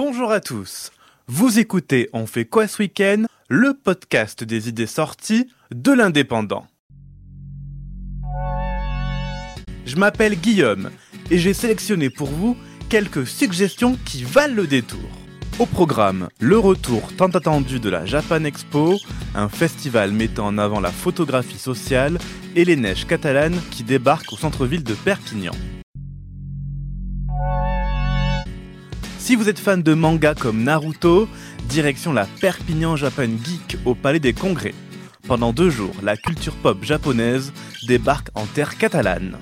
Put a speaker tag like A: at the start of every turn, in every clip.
A: Bonjour à tous. Vous écoutez On fait quoi ce week-end? Le podcast des idées sorties de l'indépendant. Je m'appelle Guillaume et j'ai sélectionné pour vous quelques suggestions qui valent le détour. Au programme, le retour tant attendu de la Japan Expo, un festival mettant en avant la photographie sociale et les neiges catalanes qui débarquent au centre-ville de Perpignan. Si vous êtes fan de manga comme Naruto, direction la Perpignan Japan Geek au Palais des Congrès. Pendant deux jours, la culture pop japonaise débarque en terre catalane.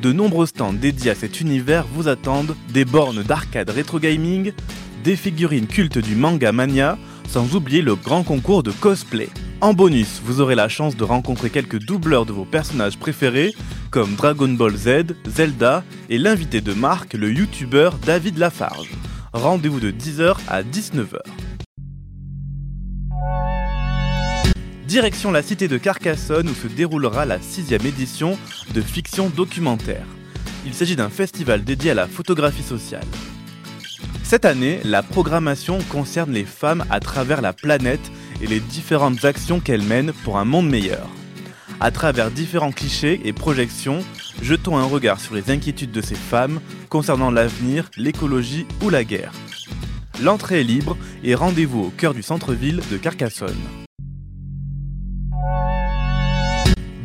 A: De nombreux stands dédiés à cet univers vous attendent, des bornes d'arcade rétro gaming, des figurines cultes du manga mania, sans oublier le grand concours de cosplay. En bonus, vous aurez la chance de rencontrer quelques doubleurs de vos personnages préférés, comme Dragon Ball Z, Zelda et l'invité de marque, le youtubeur David Lafarge. Rendez-vous de 10h à 19h. Direction la cité de Carcassonne où se déroulera la sixième édition de fiction documentaire. Il s'agit d'un festival dédié à la photographie sociale. Cette année, la programmation concerne les femmes à travers la planète et les différentes actions qu'elles mènent pour un monde meilleur. À travers différents clichés et projections, jetons un regard sur les inquiétudes de ces femmes concernant l'avenir, l'écologie ou la guerre. L'entrée est libre et rendez-vous au cœur du centre-ville de Carcassonne.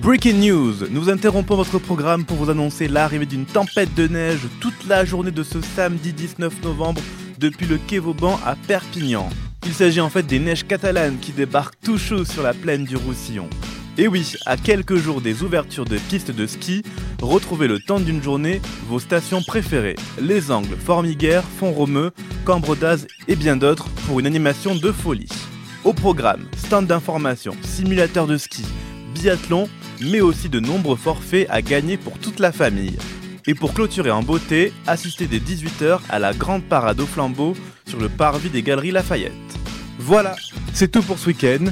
A: Breaking News, nous interrompons votre programme pour vous annoncer l'arrivée d'une tempête de neige toute la journée de ce samedi 19 novembre depuis le quai Vauban à Perpignan. Il s'agit en fait des neiges catalanes qui débarquent tout chaud sur la plaine du Roussillon. Et oui, à quelques jours des ouvertures de pistes de ski, retrouvez le temps d'une journée vos stations préférées, les Angles, Formiguères, Font-Romeu, Cambre et bien d'autres pour une animation de folie. Au programme, stand d'information, simulateur de ski, biathlon, mais aussi de nombreux forfaits à gagner pour toute la famille. Et pour clôturer en beauté, assistez dès 18h à la grande parade au flambeau sur le parvis des Galeries Lafayette. Voilà, c'est tout pour ce week-end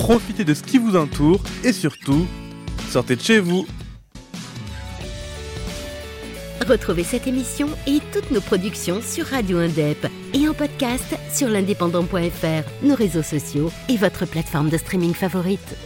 A: profitez de ce qui vous entoure et surtout, sortez de chez vous.
B: Retrouvez cette émission et toutes nos productions sur Radio Indep et en podcast sur l'indépendant.fr, nos réseaux sociaux et votre plateforme de streaming favorite.